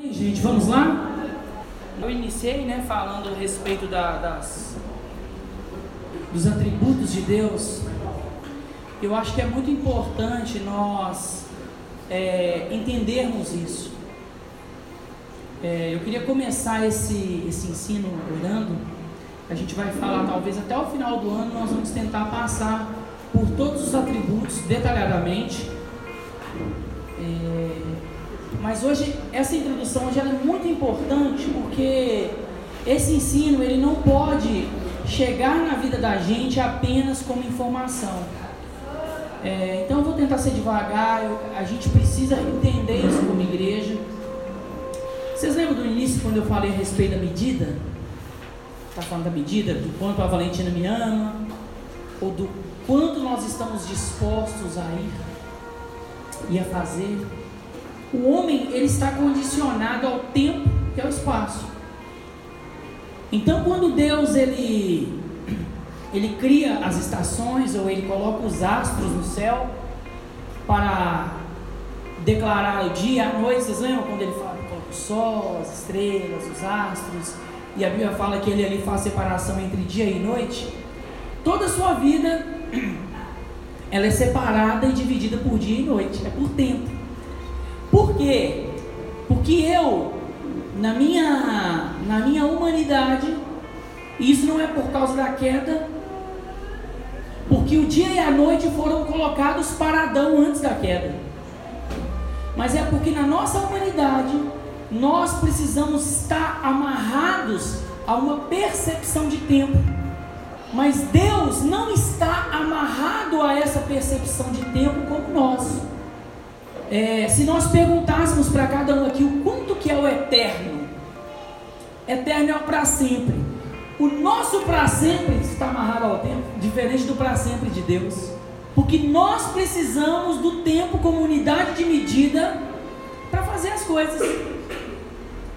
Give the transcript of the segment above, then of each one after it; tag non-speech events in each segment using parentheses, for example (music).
Bem, gente, vamos lá? Eu iniciei né, falando a respeito da, das, dos atributos de Deus. Eu acho que é muito importante nós é, entendermos isso. É, eu queria começar esse, esse ensino orando. A gente vai falar, talvez até o final do ano, nós vamos tentar passar por todos os atributos detalhadamente. Mas hoje, essa introdução hoje é muito importante porque esse ensino ele não pode chegar na vida da gente apenas como informação. É, então eu vou tentar ser devagar, eu, a gente precisa entender isso como igreja. Vocês lembram do início quando eu falei a respeito da medida? Está falando da medida, do quanto a Valentina me ama, ou do quanto nós estamos dispostos a ir e a fazer. O homem ele está condicionado ao tempo e ao espaço. Então, quando Deus ele ele cria as estações ou ele coloca os astros no céu para declarar o dia, a noite, vocês lembram quando ele fala coloca o sol, as estrelas, os astros, e a Bíblia fala que ele ali faz separação entre dia e noite? Toda a sua vida (clears throat) ela é separada e dividida por dia e noite, é por tempo. Por quê? Porque eu, na minha, na minha humanidade, isso não é por causa da queda, porque o dia e a noite foram colocados para Adão antes da queda. Mas é porque na nossa humanidade nós precisamos estar amarrados a uma percepção de tempo. Mas Deus não está amarrado a essa percepção de tempo como nós. É, se nós perguntássemos para cada um aqui o quanto que é o eterno, eterno é o para sempre. O nosso para sempre está amarrado ao tempo, diferente do para sempre de Deus. Porque nós precisamos do tempo como unidade de medida para fazer as coisas,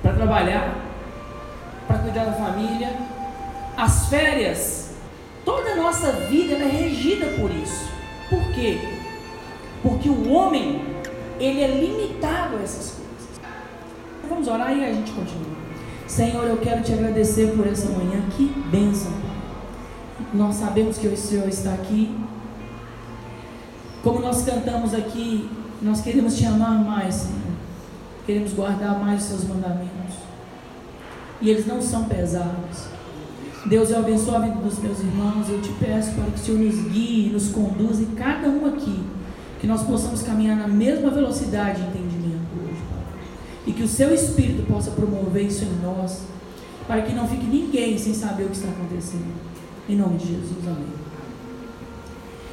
para trabalhar, para cuidar da família. As férias, toda a nossa vida é regida por isso. Por quê? Porque o homem ele é limitado a essas coisas. Vamos orar e a gente continua. Senhor, eu quero te agradecer por essa manhã, que bênção. Nós sabemos que o Senhor está aqui. Como nós cantamos aqui, nós queremos te amar mais, Senhor. Queremos guardar mais os seus mandamentos. E eles não são pesados. Deus, eu abençoe a vida dos meus irmãos. Eu te peço para que o Senhor nos guie, nos conduza, e cada um aqui que nós possamos caminhar na mesma velocidade de entendimento hoje, Pai. E que o Seu Espírito possa promover isso em nós, para que não fique ninguém sem saber o que está acontecendo. Em nome de Jesus, amém.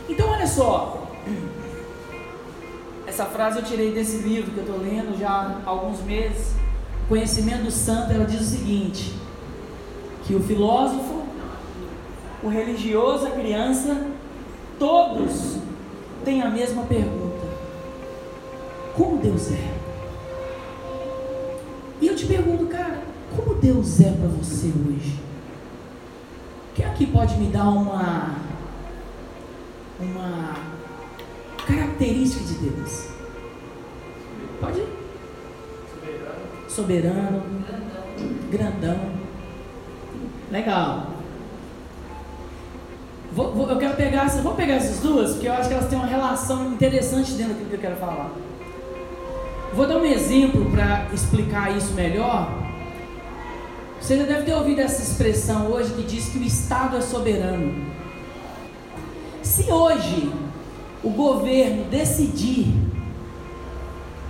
Então, olha só. Essa frase eu tirei desse livro que eu estou lendo já há alguns meses. Conhecimento Santo, ela diz o seguinte: que o filósofo, o religioso, a criança, todos tem a mesma pergunta: Como Deus é? E eu te pergunto, cara, como Deus é para você hoje? Quem aqui pode me dar uma uma característica de Deus? Pode ir. Soberano. Soberano. Grandão. grandão. Legal. Vou, vou, eu quero pegar, vou pegar essas duas, porque eu acho que elas têm uma relação interessante dentro daquilo que eu quero falar. Vou dar um exemplo para explicar isso melhor. Você já deve ter ouvido essa expressão hoje que diz que o Estado é soberano. Se hoje o governo decidir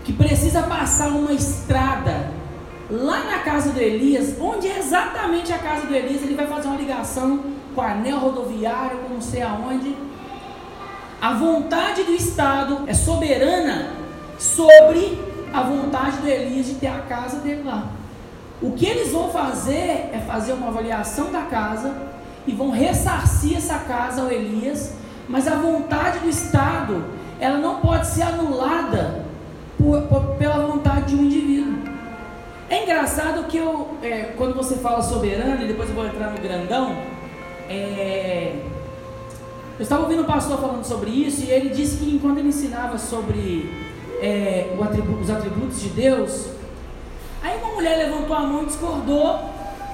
que precisa passar uma estrada lá na casa do Elias, onde é exatamente a casa do Elias, ele vai fazer uma ligação com anel rodoviário, com não sei aonde. A vontade do Estado é soberana sobre a vontade do Elias de ter a casa dele lá. O que eles vão fazer é fazer uma avaliação da casa e vão ressarcir essa casa ao Elias, mas a vontade do Estado ela não pode ser anulada por, por, pela vontade de um indivíduo. É engraçado que eu, é, quando você fala soberano, e depois eu vou entrar no grandão, é, eu estava ouvindo um pastor falando sobre isso e ele disse que enquanto ele ensinava sobre é, os atributos de Deus, aí mulher levantou a mão e discordou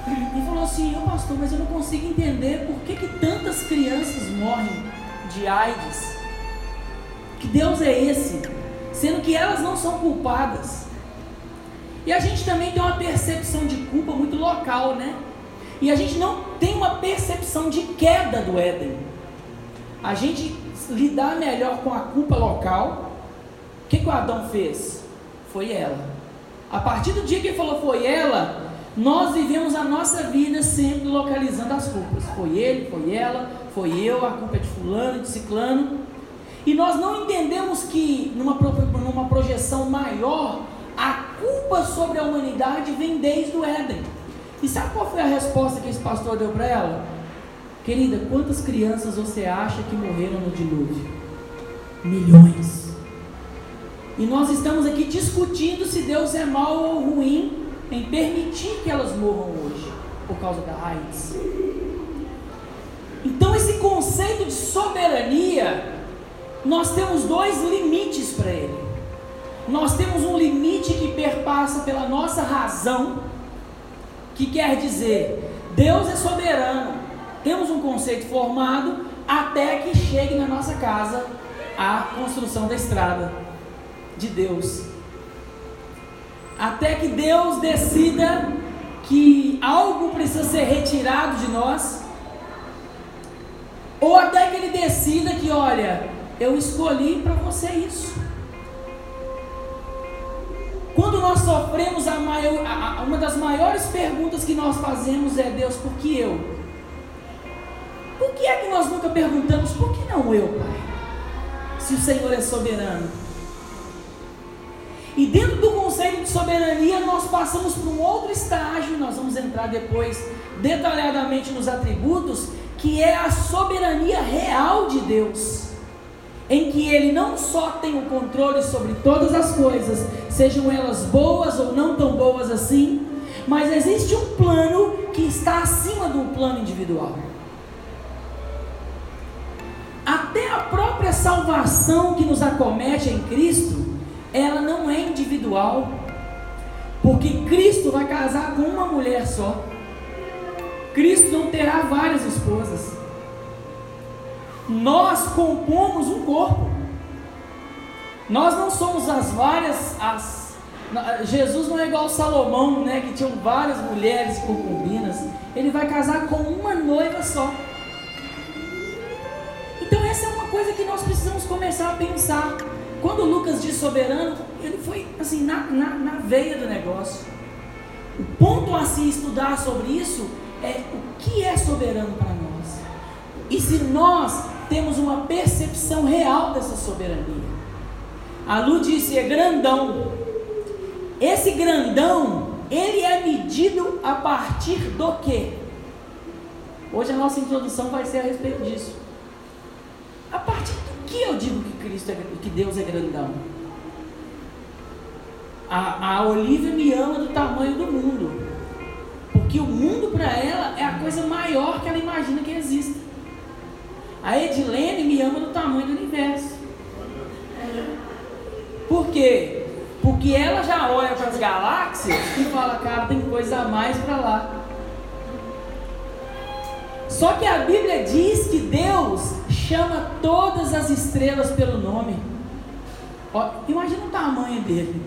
e falou assim: oh, pastor, mas eu não consigo entender por que, que tantas crianças morrem de AIDS. Que Deus é esse? Sendo que elas não são culpadas. E a gente também tem uma percepção de culpa muito local, né? E a gente não tem uma percepção de queda do Éden. A gente lidar melhor com a culpa local. O que, que o Adão fez? Foi ela. A partir do dia que ele falou foi ela, nós vivemos a nossa vida sempre localizando as culpas. Foi ele, foi ela, foi eu, a culpa é de fulano, de ciclano. E nós não entendemos que numa, numa projeção maior, a culpa sobre a humanidade vem desde o Éden. E sabe qual foi a resposta que esse pastor deu para ela? Querida, quantas crianças você acha que morreram no dilúvio? Milhões. E nós estamos aqui discutindo se Deus é mau ou ruim em permitir que elas morram hoje por causa da AIDS. Então, esse conceito de soberania, nós temos dois limites para ele. Nós temos um limite que perpassa pela nossa razão, que quer dizer, Deus é soberano. Temos um conceito formado até que chegue na nossa casa a construção da estrada de Deus até que Deus decida que algo precisa ser retirado de nós, ou até que Ele decida que, olha, eu escolhi para você isso. Quando nós sofremos, a maior, a, uma das maiores perguntas que nós fazemos é: Deus, por que eu? Por que é que nós nunca perguntamos, por que não eu, Pai? Se o Senhor é soberano. E dentro do conceito de soberania, nós passamos para um outro estágio, nós vamos entrar depois detalhadamente nos atributos, que é a soberania real de Deus. Em que Ele não só tem o controle sobre todas as coisas, sejam elas boas ou não tão boas assim, mas existe um plano que está acima do plano individual. Até a própria salvação que nos acomete em Cristo ela não é individual, porque Cristo vai casar com uma mulher só. Cristo não terá várias esposas. Nós compomos um corpo. Nós não somos as várias as Jesus não é igual Salomão, né, que tinham várias mulheres concubinas. Ele vai casar com uma noiva só. Então essa é uma coisa que nós precisamos começar a pensar. Quando Lucas diz soberano, ele foi assim na, na, na veia do negócio. O ponto a se estudar sobre isso é o que é soberano para nós. E se nós temos uma percepção real dessa soberania. A Lu disse, é grandão. Esse grandão, ele é medido a partir do quê? Hoje a nossa introdução vai ser a respeito disso. A partir que eu digo que Cristo é, que Deus é grandão? A, a Olivia me ama do tamanho do mundo. Porque o mundo para ela é a coisa maior que ela imagina que exista. A Edilene me ama do tamanho do universo. Por quê? Porque ela já olha para as galáxias e fala, cara, tem coisa a mais para lá. Só que a Bíblia diz que Deus chama todas as estrelas pelo nome. Ó, imagina o tamanho dele.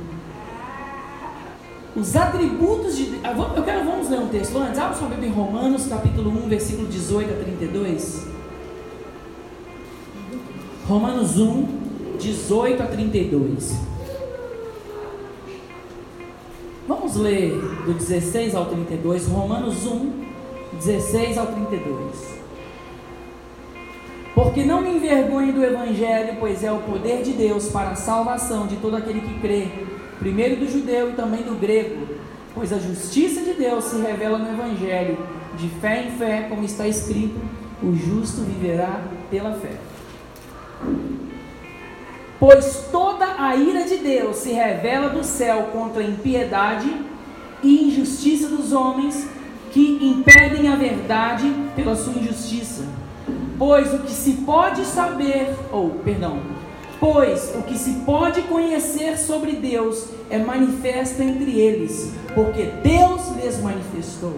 Os atributos de. Ah, eu quero, vamos ler um texto antes. Abra sua Bíblia em Romanos, capítulo 1, versículo 18 a 32. Romanos 1, 18 a 32. Vamos ler do 16 ao 32. Romanos 1, 16 ao 32. Porque não me envergonho do Evangelho, pois é o poder de Deus para a salvação de todo aquele que crê, primeiro do judeu e também do grego, pois a justiça de Deus se revela no Evangelho, de fé em fé, como está escrito: o justo viverá pela fé. Pois toda a ira de Deus se revela do céu contra a impiedade e injustiça dos homens que impedem a verdade pela sua injustiça Pois o que se pode saber, ou, perdão, Pois o que se pode conhecer sobre Deus é manifesto entre eles, porque Deus lhes manifestou.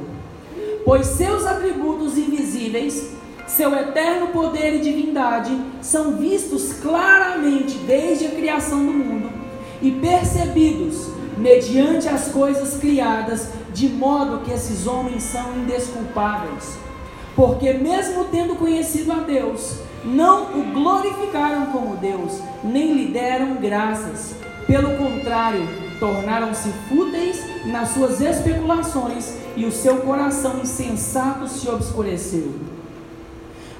Pois seus atributos invisíveis, seu eterno poder e divindade são vistos claramente desde a criação do mundo e percebidos mediante as coisas criadas, de modo que esses homens são indesculpáveis. Porque, mesmo tendo conhecido a Deus, não o glorificaram como Deus, nem lhe deram graças. Pelo contrário, tornaram-se fúteis nas suas especulações e o seu coração insensato se obscureceu.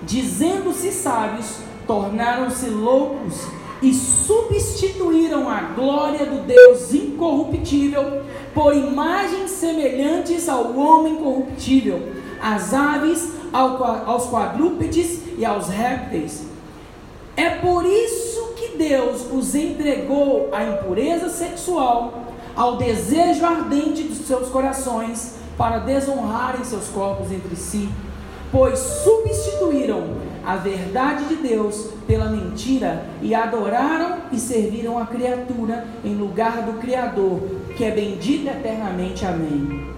Dizendo-se sábios, tornaram-se loucos e substituíram a glória do Deus incorruptível por imagens semelhantes ao homem corruptível, às aves, aos quadrúpedes e aos répteis. É por isso que Deus os entregou à impureza sexual, ao desejo ardente dos seus corações, para desonrarem seus corpos entre si, pois substituíram a verdade de Deus pela mentira e adoraram e serviram a criatura em lugar do Criador, que é bendito eternamente. Amém.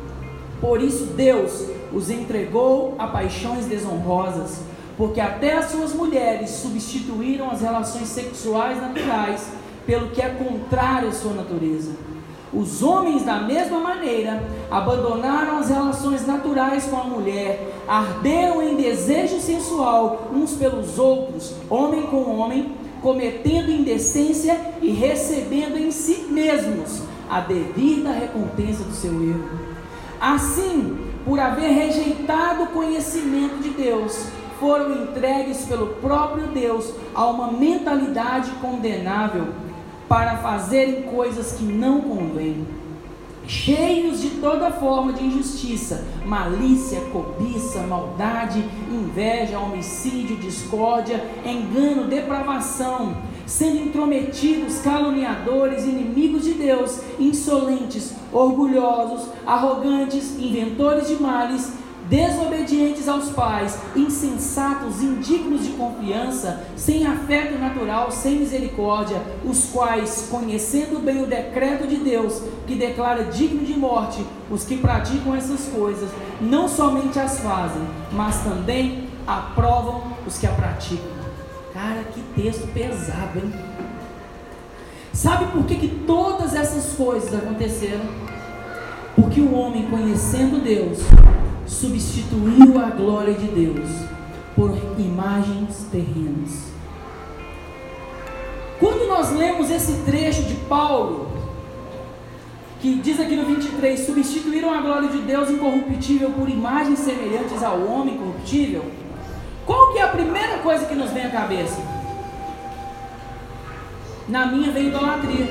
Por isso Deus os entregou a paixões desonrosas, porque até as suas mulheres substituíram as relações sexuais naturais pelo que é contrário à sua natureza os homens, da mesma maneira, abandonaram as relações naturais com a mulher, arderam em desejo sensual uns pelos outros, homem com homem, cometendo indecência e recebendo em si mesmos a devida recompensa do seu erro. Assim, por haver rejeitado o conhecimento de Deus, foram entregues pelo próprio Deus a uma mentalidade condenável para fazerem coisas que não convêm, cheios de toda forma de injustiça, malícia, cobiça, maldade, inveja, homicídio, discórdia, engano, depravação, sendo intrometidos, caluniadores, inimigos de Deus, insolentes, orgulhosos, arrogantes, inventores de males, desobedientes aos pais, insensatos, indignos de confiança, sem afeto natural, sem misericórdia, os quais, conhecendo bem o decreto de Deus, que declara digno de morte os que praticam essas coisas, não somente as fazem, mas também aprovam os que a praticam. Cara, que texto pesado, hein? Sabe por que, que todas essas coisas aconteceram? Porque o homem, conhecendo Deus, substituiu a glória de Deus por imagens terrenas. Quando nós lemos esse trecho de Paulo, que diz aqui no 23, substituíram a glória de Deus incorruptível por imagens semelhantes ao homem corruptível, qual que é a primeira coisa que nos vem à cabeça? Na minha vem idolatria.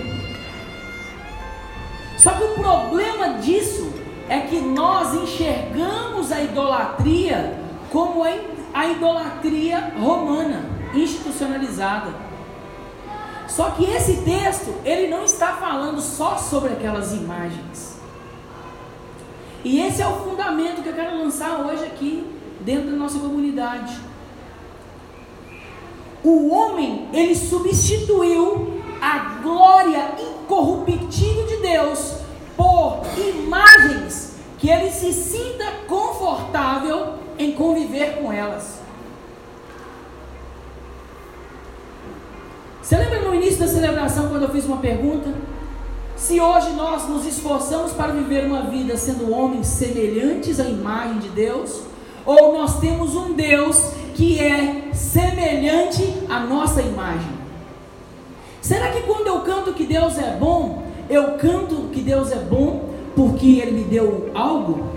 Só que o problema disso é que nós enxergamos a idolatria como a idolatria romana, institucionalizada. Só que esse texto, ele não está falando só sobre aquelas imagens. E esse é o fundamento que eu quero lançar hoje aqui, dentro da nossa comunidade. O homem, ele substituiu a glória incorruptível de Deus por imagens que ele se sinta confortável em conviver com elas. Você lembra no início da celebração quando eu fiz uma pergunta? Se hoje nós nos esforçamos para viver uma vida sendo homens semelhantes à imagem de Deus, ou nós temos um Deus que é semelhante à nossa imagem? Será que quando eu canto que Deus é bom, eu canto que Deus é bom porque Ele me deu algo?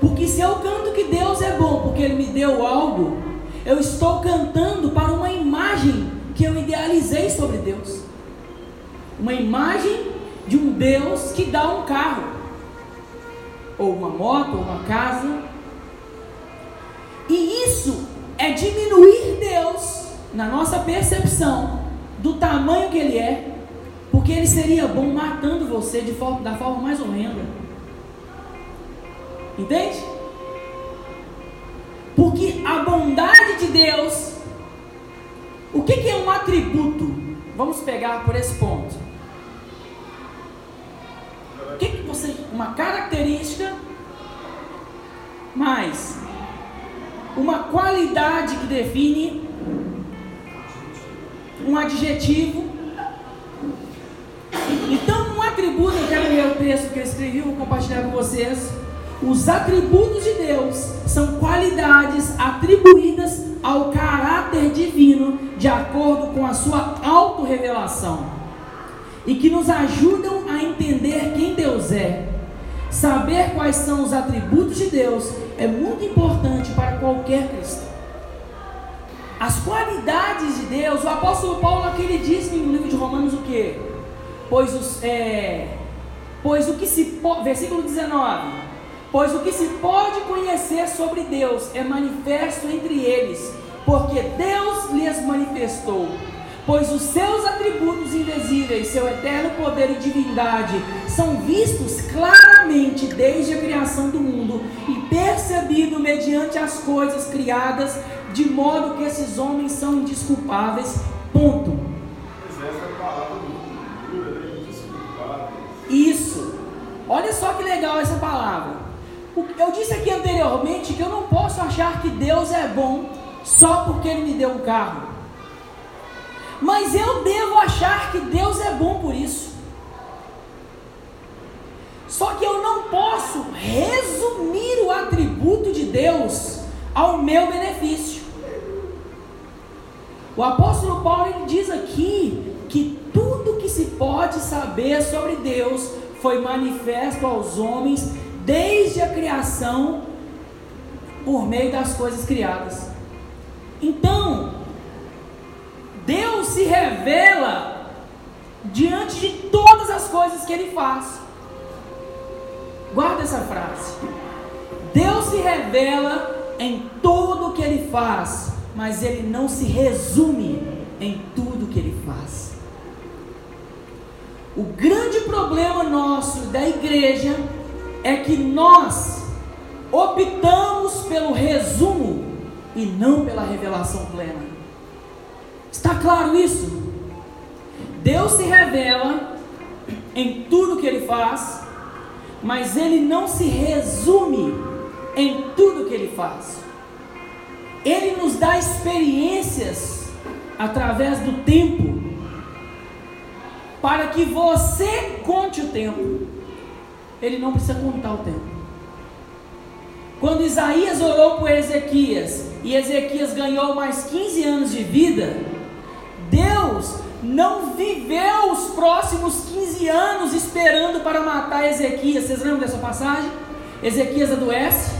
Porque se eu canto que Deus é bom porque Ele me deu algo, eu estou cantando para uma imagem que eu idealizei sobre Deus. Uma imagem de um Deus que dá um carro, ou uma moto, ou uma casa. E isso é diminuir Deus na nossa percepção do tamanho que Ele é porque ele seria bom matando você de forma, da forma mais horrenda. Entende? Porque a bondade de Deus, o que, que é um atributo? vamos pegar por esse ponto. O que, que você. Uma característica, mais uma qualidade que define um adjetivo. Então, um atributo, eu quero ler o texto que eu escrevi, vou compartilhar com vocês. Os atributos de Deus são qualidades atribuídas ao caráter divino de acordo com a sua autorrevelação e que nos ajudam a entender quem Deus é. Saber quais são os atributos de Deus é muito importante para qualquer cristão. As qualidades de Deus, o apóstolo Paulo aqui ele diz no livro de Romanos o que? Pois os é, pois o que se versículo 19, pois o que se pode conhecer sobre Deus é manifesto entre eles, porque Deus lhes manifestou pois os seus atributos invisíveis, seu eterno poder e divindade, são vistos claramente desde a criação do mundo e percebido mediante as coisas criadas, de modo que esses homens são indisculpáveis. Ponto. Isso. Olha só que legal essa palavra. Eu disse aqui anteriormente que eu não posso achar que Deus é bom só porque Ele me deu um carro. Mas eu devo achar que Deus é bom por isso. Só que eu não posso resumir o atributo de Deus ao meu benefício. O apóstolo Paulo ele diz aqui que tudo que se pode saber sobre Deus foi manifesto aos homens desde a criação por meio das coisas criadas. Então, Deus se revela diante de todas as coisas que Ele faz. Guarda essa frase. Deus se revela em tudo que Ele faz, mas Ele não se resume em tudo que Ele faz. O grande problema nosso da igreja é que nós optamos pelo resumo e não pela revelação plena. Está claro isso? Deus se revela em tudo que ele faz, mas ele não se resume em tudo que ele faz. Ele nos dá experiências através do tempo para que você conte o tempo. Ele não precisa contar o tempo. Quando Isaías orou por Ezequias e Ezequias ganhou mais 15 anos de vida, Deus não viveu os próximos 15 anos esperando para matar Ezequias. Vocês lembram dessa passagem? Ezequias adoece,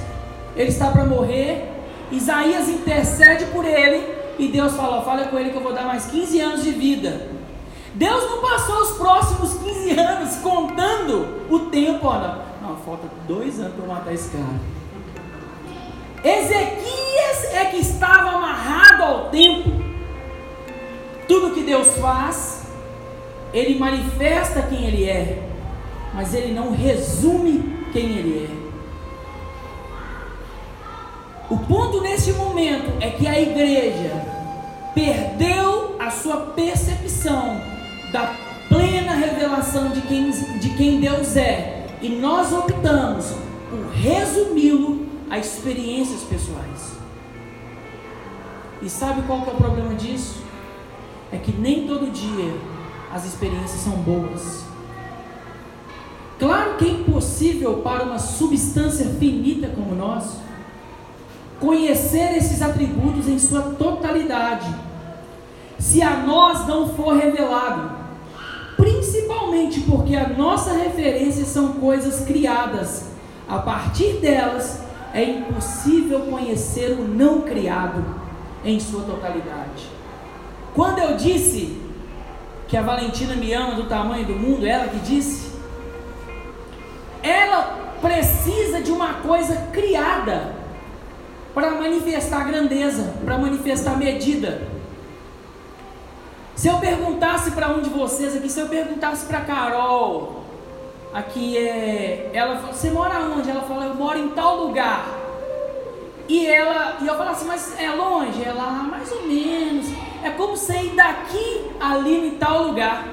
ele está para morrer. Isaías intercede por ele e Deus fala: Fala com ele que eu vou dar mais 15 anos de vida. Deus não passou os próximos 15 anos contando o tempo, olha. Não, falta dois anos para matar esse cara. Ezequias é que estava amarrado ao tempo. Tudo que Deus faz, Ele manifesta quem Ele é, mas Ele não resume quem Ele é. O ponto neste momento é que a igreja perdeu a sua percepção da plena revelação de quem, de quem Deus é, e nós optamos por resumi-lo a experiências pessoais. E sabe qual que é o problema disso? é que nem todo dia as experiências são boas. Claro que é impossível para uma substância finita como nós conhecer esses atributos em sua totalidade, se a nós não for revelado, principalmente porque a nossa referência são coisas criadas. A partir delas é impossível conhecer o não criado em sua totalidade. Quando eu disse que a Valentina me ama do tamanho do mundo, ela que disse, ela precisa de uma coisa criada para manifestar grandeza, para manifestar medida. Se eu perguntasse para um de vocês aqui, se eu perguntasse para Carol, aqui é, ela falou, você mora onde? Ela falou, eu moro em tal lugar. E ela, e eu falasse, mas é longe? Ela, ah, mais ou menos. é como você ir daqui ali em tal lugar.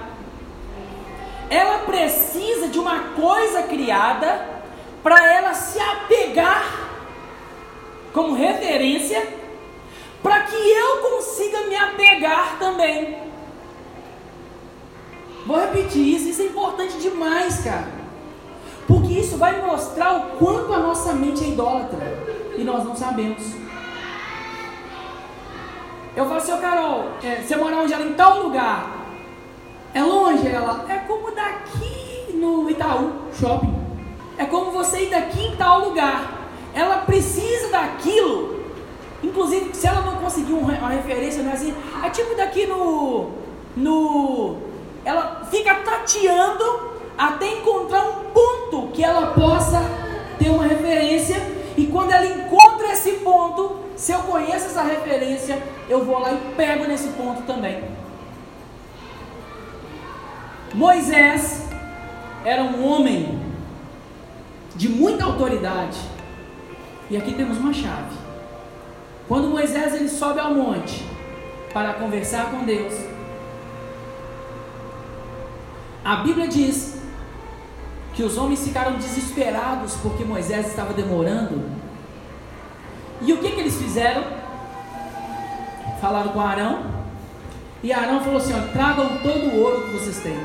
Ela precisa de uma coisa criada para ela se apegar como referência, para que eu consiga me apegar também. Vou repetir isso, isso é importante demais, cara. Porque isso vai mostrar o quanto a nossa mente é idólatra e nós não sabemos. Eu falo assim, ô Carol, é, você mora onde ela? Em tal lugar. É longe ela? É como daqui no Itaú Shopping. É como você ir daqui em tal lugar. Ela precisa daquilo. Inclusive, se ela não conseguir uma referência, não é assim. É tipo daqui no. no ela fica tateando até encontrar um ponto que ela possa ter uma referência. E quando ela encontra esse ponto, se eu conheço essa referência, eu vou lá e pego nesse ponto também. Moisés era um homem de muita autoridade. E aqui temos uma chave. Quando Moisés ele sobe ao monte para conversar com Deus, a Bíblia diz que os homens ficaram desesperados porque Moisés estava demorando. E o que, que eles fizeram? Falaram com Arão. E Arão falou assim: ó, tragam todo o ouro que vocês têm.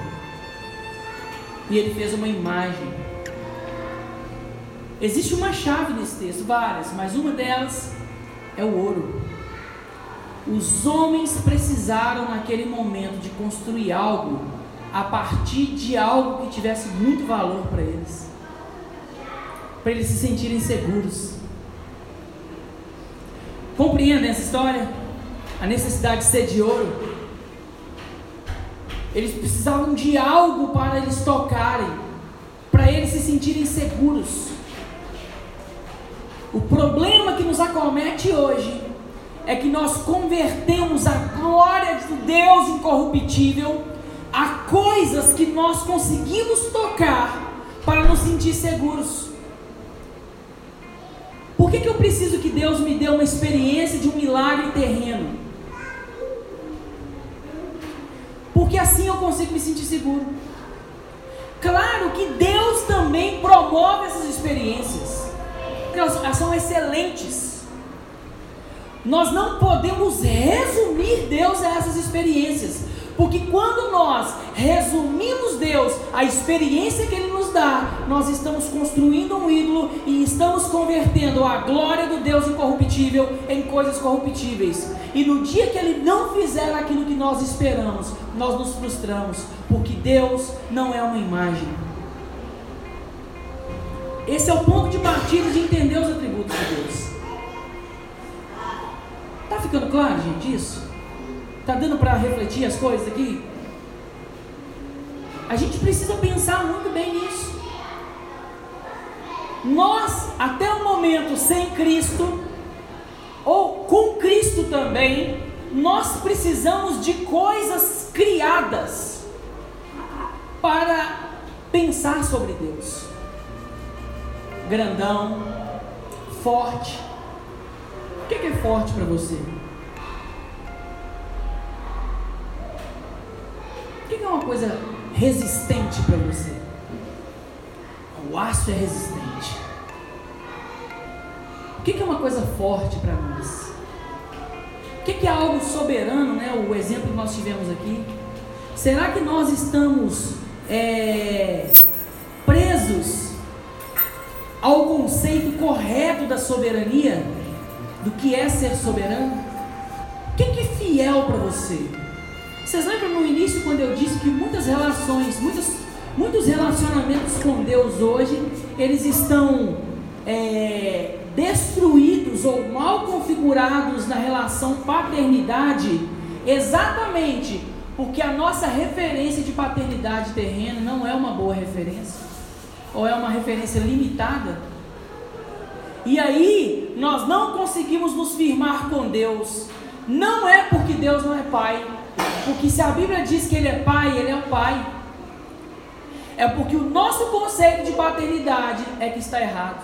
E ele fez uma imagem. Existe uma chave nesse texto, várias, mas uma delas é o ouro. Os homens precisaram naquele momento de construir algo a partir de algo que tivesse muito valor para eles, para eles se sentirem seguros. Compreendem essa história? A necessidade de ser de ouro. Eles precisavam de algo para eles tocarem, para eles se sentirem seguros. O problema que nos acomete hoje é que nós convertemos a glória do Deus incorruptível a coisas que nós conseguimos tocar para nos sentir seguros. Por que, que eu preciso que Deus me dê uma experiência de um milagre terreno? Porque assim eu consigo me sentir seguro. Claro que Deus também promove essas experiências, elas são excelentes. Nós não podemos resumir Deus a essas experiências, porque quando nós resumimos Deus, a experiência que Ele nos dá, nós estamos construindo um ídolo e estamos convertendo a glória do Deus incorruptível em coisas corruptíveis. E no dia que Ele não fizer aquilo que nós esperamos, nós nos frustramos, porque Deus não é uma imagem. Esse é o ponto de partida de entender os atributos de Deus. Está ficando claro, gente, isso? Está dando para refletir as coisas aqui? A gente precisa pensar muito bem nisso. Nós, até o momento sem Cristo, ou com Cristo também, nós precisamos de coisas criadas para pensar sobre Deus. Grandão, forte. O que é forte para você? Que é uma coisa resistente para você? O aço é resistente. O que é uma coisa forte para nós? O que é algo soberano, né? O exemplo que nós tivemos aqui. Será que nós estamos é, presos ao conceito correto da soberania? Do que é ser soberano? O que é fiel para você? Vocês lembram no início quando eu disse que muitas relações, muitos, muitos relacionamentos com Deus hoje, eles estão é, destruídos ou mal configurados na relação paternidade, exatamente porque a nossa referência de paternidade terrena não é uma boa referência, ou é uma referência limitada. E aí, nós não conseguimos nos firmar com Deus. Não é porque Deus não é Pai, porque se a Bíblia diz que ele é pai, ele é o pai. É porque o nosso conceito de paternidade é que está errado.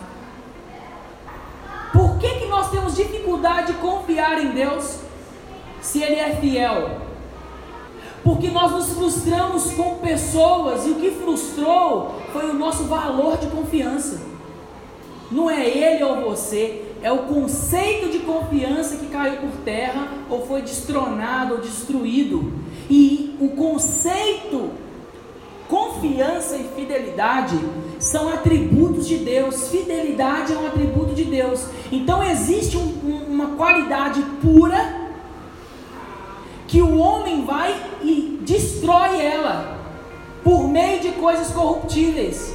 Por que, que nós temos dificuldade de confiar em Deus? se Ele é fiel. Porque nós nos frustramos com pessoas e o que frustrou foi o nosso valor de confiança. Não é ele ou você, é o conceito de confiança que caiu por terra ou foi destronado ou destruído. E o conceito confiança e fidelidade são atributos de Deus. Fidelidade é um atributo de Deus. Então existe um, um, uma qualidade pura que o homem vai e destrói ela por meio de coisas corruptíveis.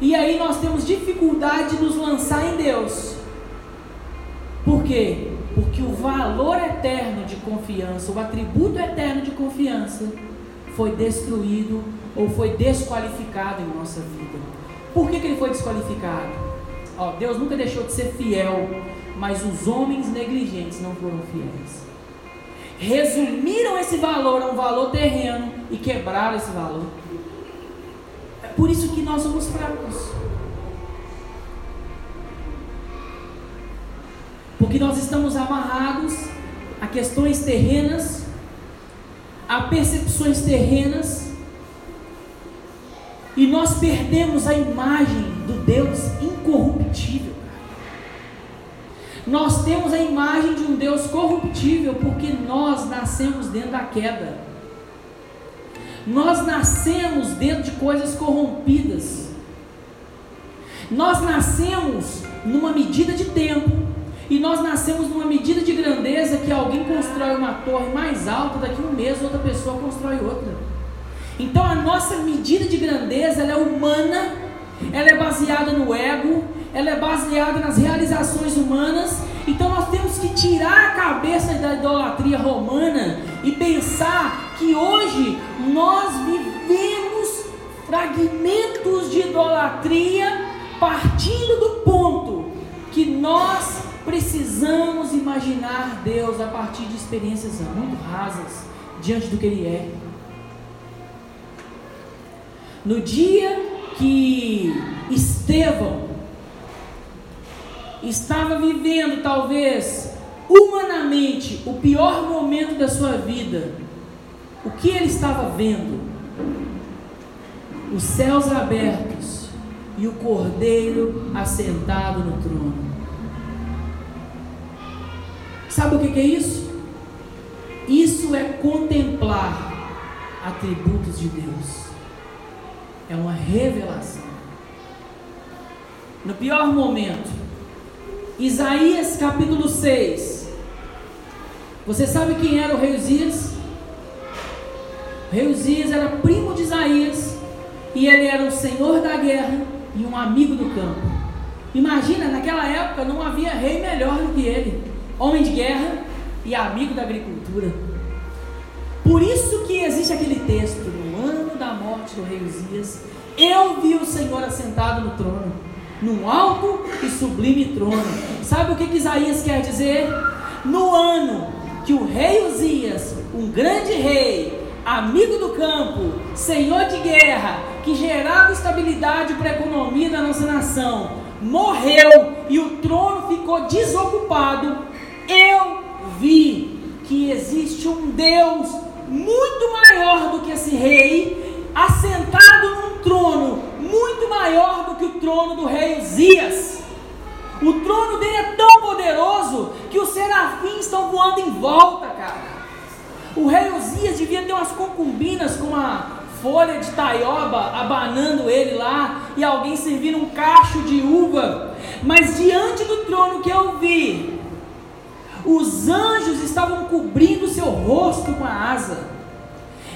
E aí nós temos dificuldade de nos lançar em Deus. Por quê? Porque o valor eterno de confiança, o atributo eterno de confiança, foi destruído ou foi desqualificado em nossa vida. Por que, que ele foi desqualificado? Ó, Deus nunca deixou de ser fiel, mas os homens negligentes não foram fiéis resumiram esse valor a um valor terreno e quebraram esse valor. É por isso que nós somos fracos. Porque nós estamos amarrados a questões terrenas, a percepções terrenas, e nós perdemos a imagem do Deus incorruptível. Nós temos a imagem de um Deus corruptível porque nós nascemos dentro da queda. Nós nascemos dentro de coisas corrompidas. Nós nascemos numa medida de tempo e nós nascemos numa medida de grandeza que alguém constrói uma torre mais alta, daqui a um mês outra pessoa constrói outra. Então a nossa medida de grandeza é humana, ela é baseada no ego, ela é baseada nas realizações humanas. Então nós temos que tirar a cabeça da idolatria romana e pensar que hoje nós vivemos fragmentos de idolatria partindo do ponto que nós precisamos imaginar Deus a partir de experiências muito rasas diante do que Ele é. No dia que Estevão estava vivendo talvez humanamente o pior momento da sua vida, o que ele estava vendo? Os céus abertos e o cordeiro assentado no trono. Sabe o que é isso? Isso é contemplar atributos de Deus. É uma revelação. No pior momento, Isaías capítulo 6. Você sabe quem era o rei Uzias? O rei Uzias era primo de Isaías e ele era o senhor da guerra e um amigo do campo. Imagina, naquela época não havia rei melhor do que ele, homem de guerra e amigo da agricultura. Por isso que existe aquele texto, no ano da morte do rei Uzias, eu vi o Senhor assentado no trono num alto e sublime trono. Sabe o que, que Isaías quer dizer? No ano que o rei Uzias, um grande rei, amigo do campo, senhor de guerra, que gerava estabilidade para a economia da nossa nação, morreu e o trono ficou desocupado, eu vi que existe um Deus muito maior do que esse rei, assentado num trono muito maior do que o trono do rei Uzias. O trono dele é tão poderoso que os serafins estão voando em volta, cara. O rei Uzias devia ter umas concubinas com uma folha de taioba abanando ele lá e alguém servindo um cacho de uva. Mas diante do trono que eu vi, os anjos estavam cobrindo seu rosto com a asa,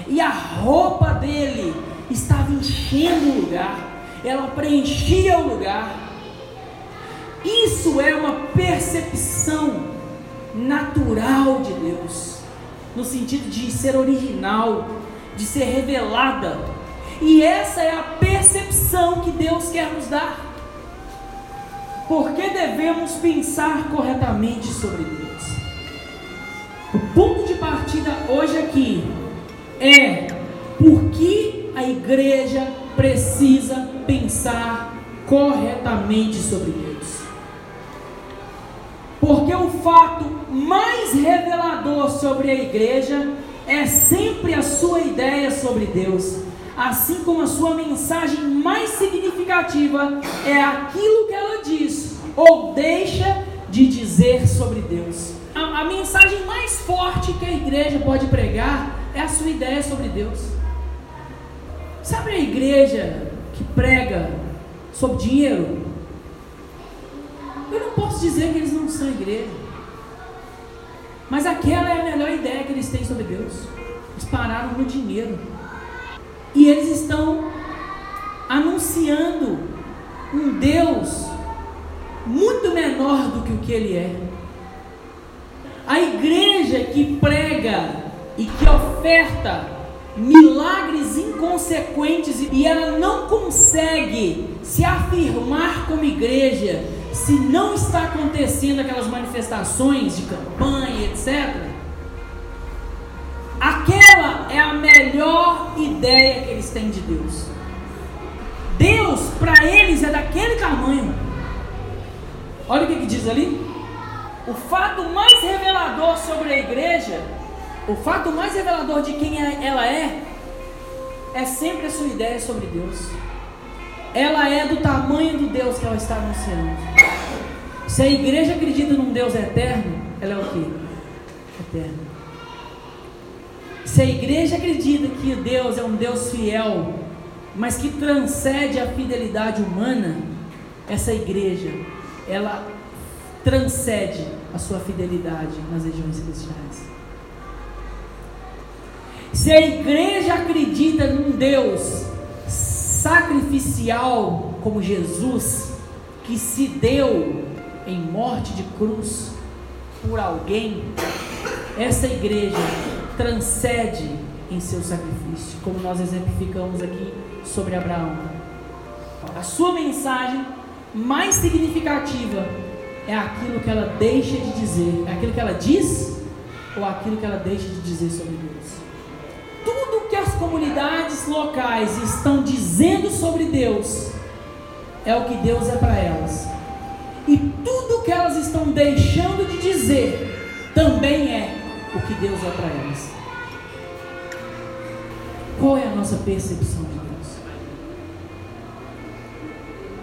e a roupa dele estava enchendo o lugar, ela preenchia o lugar. Isso é uma percepção natural de Deus, no sentido de ser original, de ser revelada. E essa é a percepção que Deus quer nos dar. Porque devemos pensar corretamente sobre Deus. O ponto de partida hoje aqui é por que a igreja precisa pensar corretamente sobre Deus. Porque o fato mais revelador sobre a igreja é sempre a sua ideia sobre Deus, assim como a sua mensagem mais significativa é aquilo que ela diz ou deixa de dizer sobre Deus. A, a mensagem mais forte que a igreja pode pregar é a sua ideia sobre Deus. Sabe a igreja que prega sobre dinheiro? Eu não posso dizer que eles não são igreja. Mas aquela é a melhor ideia que eles têm sobre Deus. Eles pararam no dinheiro. E eles estão anunciando um Deus muito menor do que o que ele é. A igreja que prega e que oferta milagres inconsequentes e ela não consegue se afirmar como igreja se não está acontecendo aquelas manifestações de campanha, etc., é a melhor ideia que eles têm de Deus. Deus, para eles, é daquele tamanho. Olha o que, que diz ali. O fato mais revelador sobre a igreja, o fato mais revelador de quem ela é, é sempre a sua ideia sobre Deus ela é do tamanho do Deus que ela está anunciando. Se a igreja acredita num Deus eterno, ela é o que? Eterno. Se a igreja acredita que Deus é um Deus fiel, mas que transcende a fidelidade humana, essa igreja, ela transcende a sua fidelidade nas regiões celestiais. Se a igreja acredita num Deus sacrificial como Jesus, que se deu em morte de cruz por alguém, essa igreja transcende em seu sacrifício, como nós exemplificamos aqui sobre Abraão. A sua mensagem mais significativa é aquilo que ela deixa de dizer, é aquilo que ela diz ou aquilo que ela deixa de dizer sobre Deus tudo que as comunidades locais estão dizendo sobre Deus é o que Deus é para elas. E tudo que elas estão deixando de dizer também é o que Deus é para elas. Qual é a nossa percepção de Deus?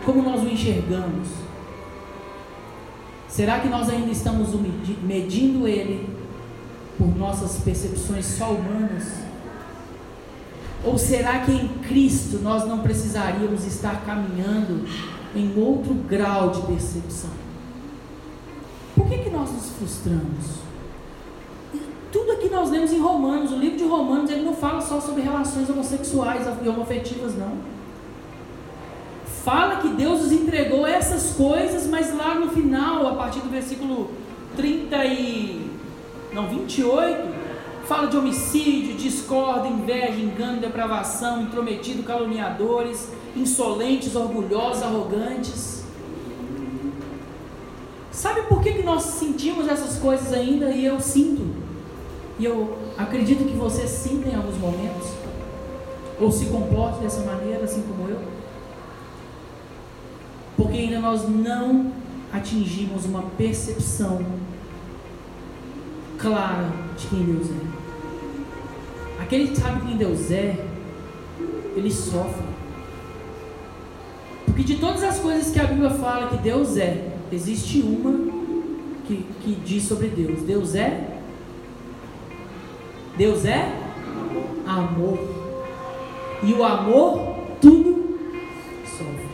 Como nós o enxergamos? Será que nós ainda estamos medindo Ele por nossas percepções só humanas? Ou será que em Cristo nós não precisaríamos estar caminhando em outro grau de percepção? Por que, que nós nos frustramos? Tudo aqui nós lemos em Romanos, o livro de Romanos, ele não fala só sobre relações homossexuais e homoafetivas, não. Fala que Deus nos entregou essas coisas, mas lá no final, a partir do versículo 30 e. não, 28, Fala de homicídio, discórdia, inveja, engano, depravação, intrometido, caluniadores, insolentes, orgulhosos, arrogantes. Sabe por que, que nós sentimos essas coisas ainda? E eu sinto. E eu acredito que você sinta em alguns momentos. Ou se comporte dessa maneira, assim como eu. Porque ainda nós não atingimos uma percepção clara de quem Deus é. Aquele que sabe quem Deus é, ele sofre. Porque de todas as coisas que a Bíblia fala que Deus é, existe uma que, que diz sobre Deus. Deus é? Deus é? Amor. E o amor, tudo sofre.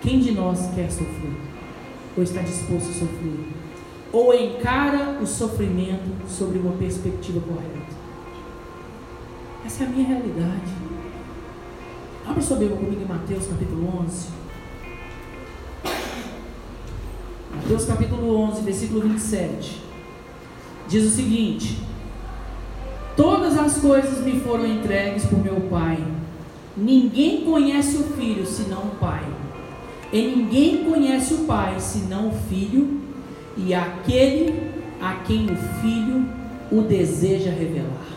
Quem de nós quer sofrer? Ou está disposto a sofrer? ou encara o sofrimento sobre uma perspectiva correta. Essa é a minha realidade. Abra sua Bíblia comigo em Mateus capítulo 11. Mateus capítulo 11, versículo 27. Diz o seguinte: Todas as coisas me foram entregues por meu Pai. Ninguém conhece o Filho senão o Pai. E ninguém conhece o Pai senão o Filho e aquele a quem o Filho o deseja revelar.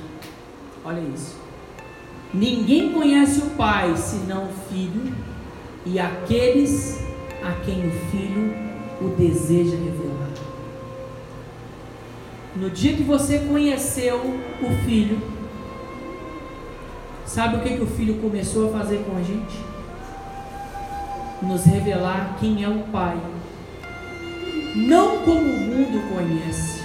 Olha isso. Ninguém conhece o Pai senão o Filho, e aqueles a quem o Filho o deseja revelar. No dia que você conheceu o Filho, sabe o que, que o Filho começou a fazer com a gente? Nos revelar quem é o Pai, não como o mundo conhece.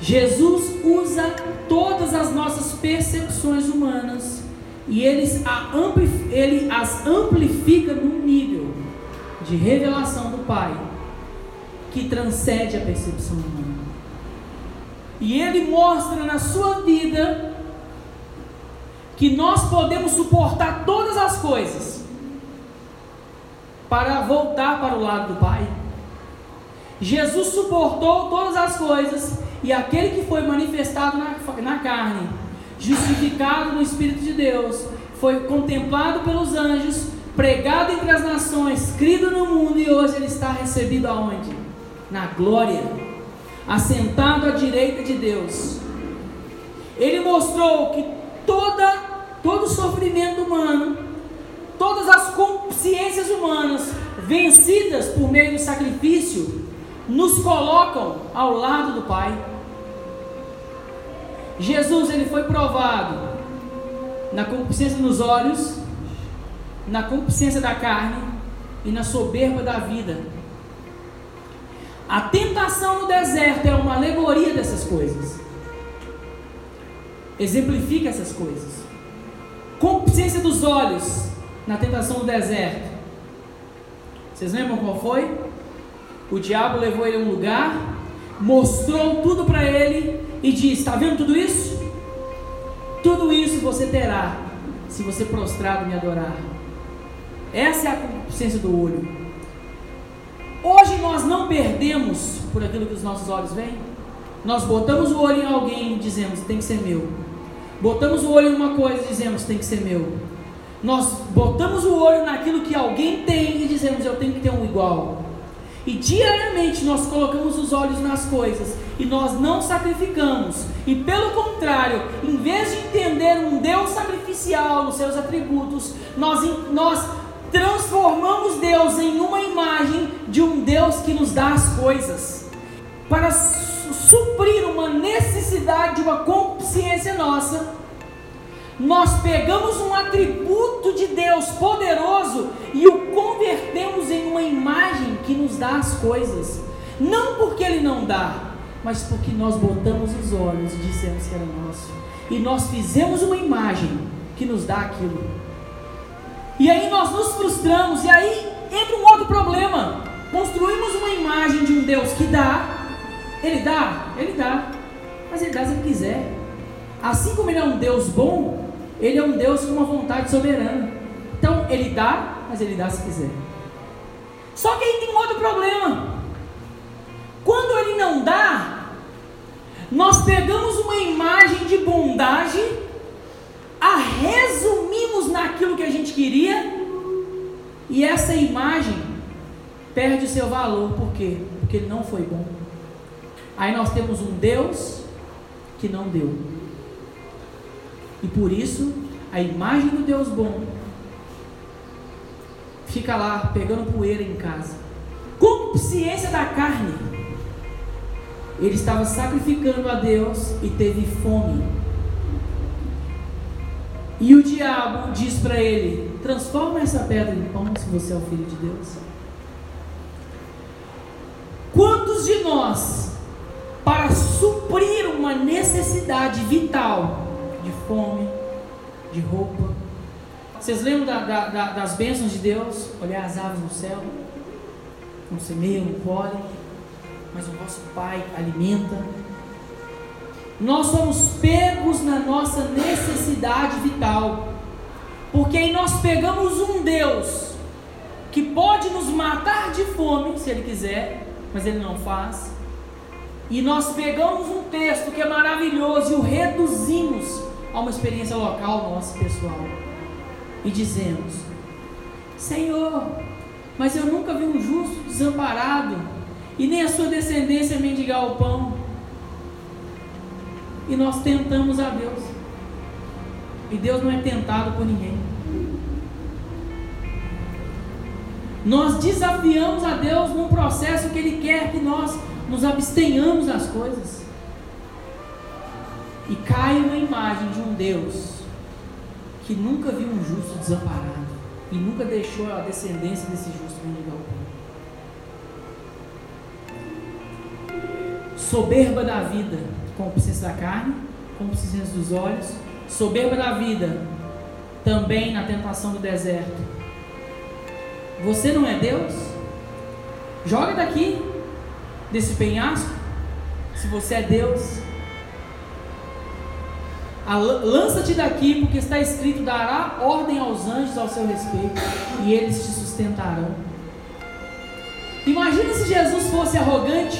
Jesus usa todas as nossas percepções humanas e ele, ele as amplifica num nível de revelação do Pai que transcende a percepção humana. E ele mostra na sua vida que nós podemos suportar todas as coisas para voltar para o lado do Pai. Jesus suportou todas as coisas e aquele que foi manifestado na, na carne, justificado no Espírito de Deus, foi contemplado pelos anjos, pregado entre as nações, crido no mundo e hoje ele está recebido aonde? Na glória, assentado à direita de Deus. Ele mostrou que toda, todo sofrimento humano, todas as consciências humanas vencidas por meio do sacrifício, nos colocam ao lado do Pai. Jesus ele foi provado na concupiscência nos olhos, na concupiscência da carne e na soberba da vida. A tentação no deserto é uma alegoria dessas coisas. Exemplifica essas coisas. Concupiscência dos olhos na tentação no deserto. Vocês lembram qual foi? O diabo levou ele a um lugar, mostrou tudo para ele e disse: Está vendo tudo isso? Tudo isso você terá se você prostrado me adorar. Essa é a consciência do olho. Hoje nós não perdemos por aquilo que os nossos olhos veem. Nós botamos o olho em alguém e dizemos: tem que ser meu. Botamos o olho em uma coisa e dizemos: tem que ser meu. Nós botamos o olho naquilo que alguém tem e dizemos: eu tenho que ter um igual. E diariamente nós colocamos os olhos nas coisas e nós não sacrificamos. E pelo contrário, em vez de entender um Deus sacrificial nos seus atributos, nós, nós transformamos Deus em uma imagem de um Deus que nos dá as coisas. Para suprir uma necessidade de uma consciência nossa, nós pegamos um atributo de Deus poderoso e o convertemos em uma imagem que nos dá as coisas. Não porque Ele não dá, mas porque nós botamos os olhos e dissemos que era nosso. E nós fizemos uma imagem que nos dá aquilo. E aí nós nos frustramos, e aí entra um outro problema. Construímos uma imagem de um Deus que dá, Ele dá, Ele dá, mas Ele dá se Ele quiser. Assim como Ele é um Deus bom, ele é um Deus com uma vontade soberana. Então, ele dá, mas ele dá se quiser. Só que aí tem um outro problema. Quando ele não dá, nós pegamos uma imagem de bondade, a resumimos naquilo que a gente queria, e essa imagem perde o seu valor. Por quê? Porque ele não foi bom. Aí nós temos um Deus que não deu. E por isso, a imagem do Deus bom fica lá pegando poeira em casa. Consciência da carne. Ele estava sacrificando a Deus e teve fome. E o diabo diz para ele: transforma essa pedra em pão se você é o filho de Deus. Quantos de nós, para suprir uma necessidade vital, de fome, de roupa. Vocês lembram da, da, da, das bênçãos de Deus? Olhar as aves no céu, não semeiam, não colhem, mas o nosso Pai alimenta. Nós somos pegos na nossa necessidade vital, porque aí nós pegamos um Deus que pode nos matar de fome, se Ele quiser, mas Ele não faz. E nós pegamos um texto que é maravilhoso e o reduzimos a uma experiência local nossa, pessoal, e dizemos: Senhor, mas eu nunca vi um justo desamparado, e nem a sua descendência mendigar o pão. E nós tentamos a Deus, e Deus não é tentado por ninguém. Nós desafiamos a Deus num processo que Ele quer que nós nos abstenhamos das coisas. e cai uma imagem de um Deus que nunca viu um justo desamparado e nunca deixou a descendência desse justo mendigar o pão. Soberba da vida, concupiscência da carne, concupiscência dos olhos, soberba da vida, também na tentação do deserto. Você não é Deus? Joga daqui, desse penhasco, se você é Deus. Lança-te daqui, porque está escrito: dará ordem aos anjos ao seu respeito, e eles te sustentarão. Imagina se Jesus fosse arrogante,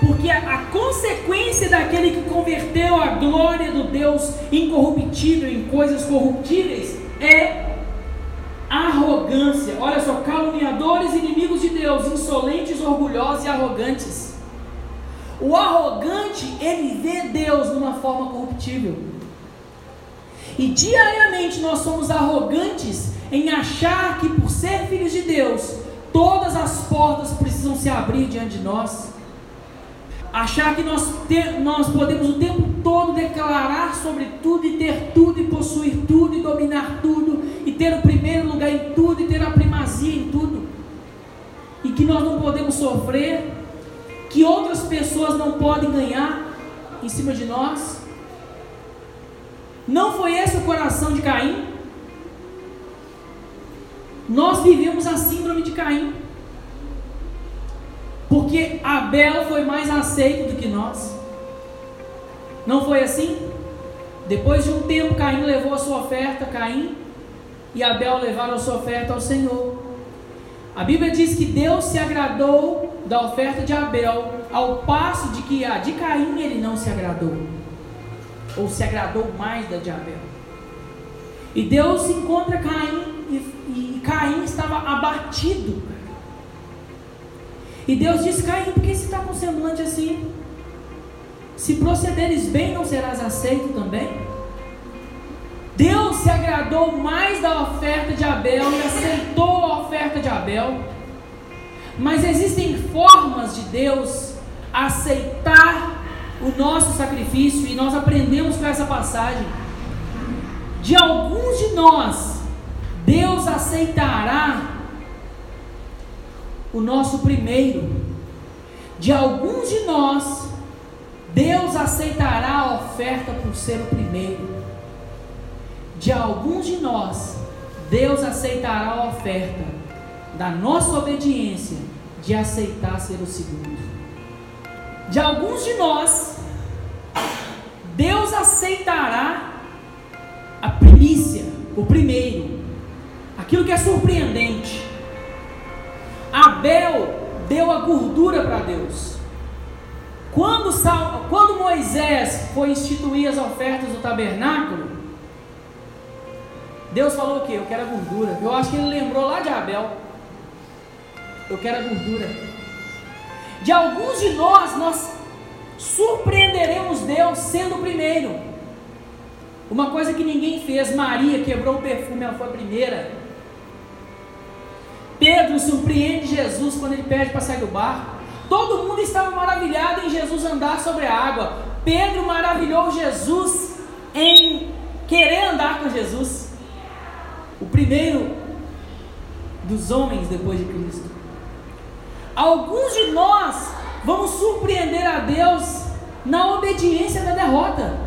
porque a, consequência daquele que converteu a glória do Deus incorruptível em coisas corruptíveis é arrogância. Olha só, caluniadores, inimigos de Deus, insolentes, orgulhosos e arrogantes. O arrogante, ele vê Deus numa forma corruptível. E diariamente nós somos arrogantes em achar que por ser filhos de Deus, todas as portas precisam se abrir diante de nós. Achar que nós, te, nós podemos o tempo todo declarar sobre tudo e ter tudo e possuir tudo e dominar tudo e ter o primeiro lugar em tudo e ter a primazia em tudo. E que nós não podemos sofrer, que outras pessoas não podem ganhar em cima de nós. Não foi esse o coração de Caim? Nós vivemos a síndrome de Caim. Porque Abel foi mais aceito do que nós. Não foi assim? Depois de um tempo, Caim levou a sua oferta, Caim e Abel levaram a sua oferta ao Senhor. A Bíblia diz que Deus se agradou da oferta de Abel, ao passo de que a de Caim ele não se agradou ou se agradou mais da de Abel. E Deus encontra Caim e, e Caim estava abatido. E Deus diz: Caim, por que você está com semblante assim? Se procederes bem, não serás aceito também? Deus se agradou mais da oferta de Abel e aceitou a oferta de Abel. Mas existem formas de Deus aceitar o nosso sacrifício, e nós aprendemos com essa passagem. De alguns de nós, Deus aceitará o nosso primeiro. De alguns de nós, Deus aceitará a oferta por ser o primeiro. De alguns de nós, Deus aceitará a oferta da nossa obediência de aceitar ser o segundo de alguns de nós, Deus aceitará a primícia, o primeiro, aquilo que é surpreendente. Abel deu a gordura para Deus. Quando, quando Moisés foi instituir as ofertas do tabernáculo, Deus falou o quê? Eu quero a gordura. Eu acho que ele lembrou lá de Abel. Eu quero a gordura. De alguns de nós, nós surpreenderemos Deus sendo o primeiro. Uma coisa que ninguém fez, Maria quebrou o perfume, ela foi a primeira. Pedro surpreende Jesus quando ele pede para sair do barco. Todo mundo estava maravilhado em Jesus andar sobre a água. Pedro maravilhou Jesus em querer andar com Jesus. O primeiro dos homens depois de Cristo. Alguns de nós vamos surpreender a Deus na obediência da derrota,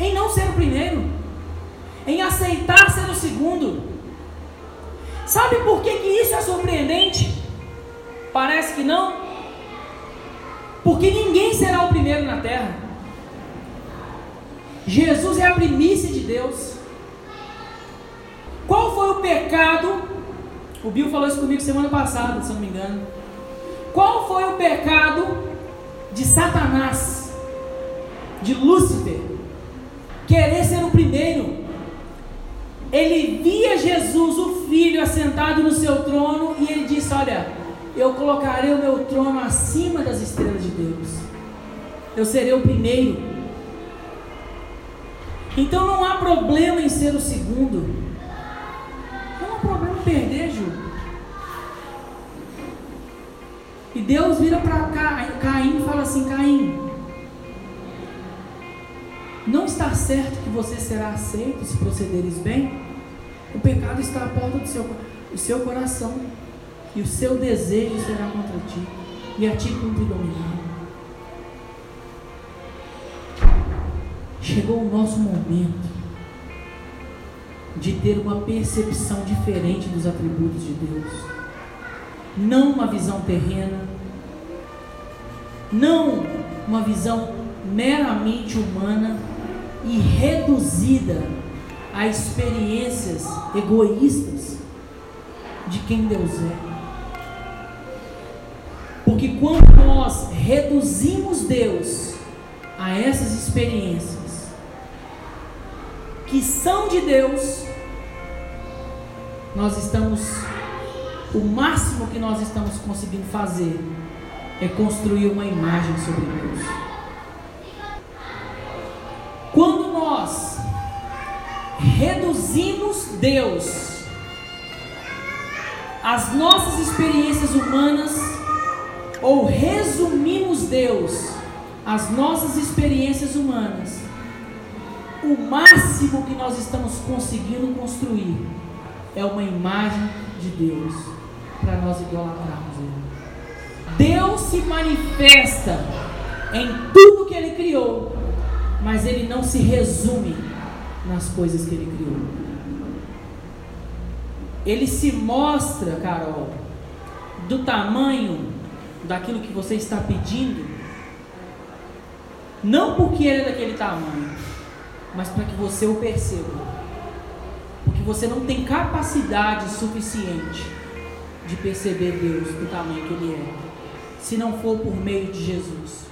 em não ser o primeiro, em aceitar ser o segundo. Sabe por que, que isso é surpreendente? Parece que não. Porque ninguém será o primeiro na terra. Jesus é a primícia de Deus. Qual foi o pecado? O Bill falou isso comigo semana passada, se não me engano. Qual foi o pecado de Satanás, de Lúcifer? Querer ser o primeiro. Ele via Jesus, o Filho, assentado no seu trono, e ele disse: Olha, eu colocarei o meu trono acima das estrelas de Deus. Eu serei o primeiro. Então não há problema em ser o segundo. Não há problema em perder, Ju. E Deus vira para Caim e fala assim: Caim, não está certo que você será aceito se procederes bem? O pecado está à porta do seu, do seu coração e o seu desejo será contra ti e a ti cumpre dominar. Chegou o nosso momento de ter uma percepção diferente dos atributos de Deus. Não uma visão terrena, não uma visão meramente humana e reduzida a experiências egoístas de quem Deus é. Porque quando nós reduzimos Deus a essas experiências que são de Deus, nós estamos, o máximo que nós estamos conseguindo fazer é construir uma imagem sobre Deus. Quando nós reduzimos Deus às nossas experiências humanas, ou resumimos Deus às nossas experiências humanas, o máximo que nós estamos conseguindo construir é uma imagem de Deus para nós idolatrarmos Ele. Deus se manifesta em tudo que Ele criou, mas Ele não se resume nas coisas que Ele criou. Ele se mostra, Carol, do tamanho daquilo que você está pedindo, não porque Ele é daquele tamanho, mas para que você o perceba. Porque você não tem capacidade suficiente de perceber Deus do tamanho que Ele é, se não for por meio de Jesus.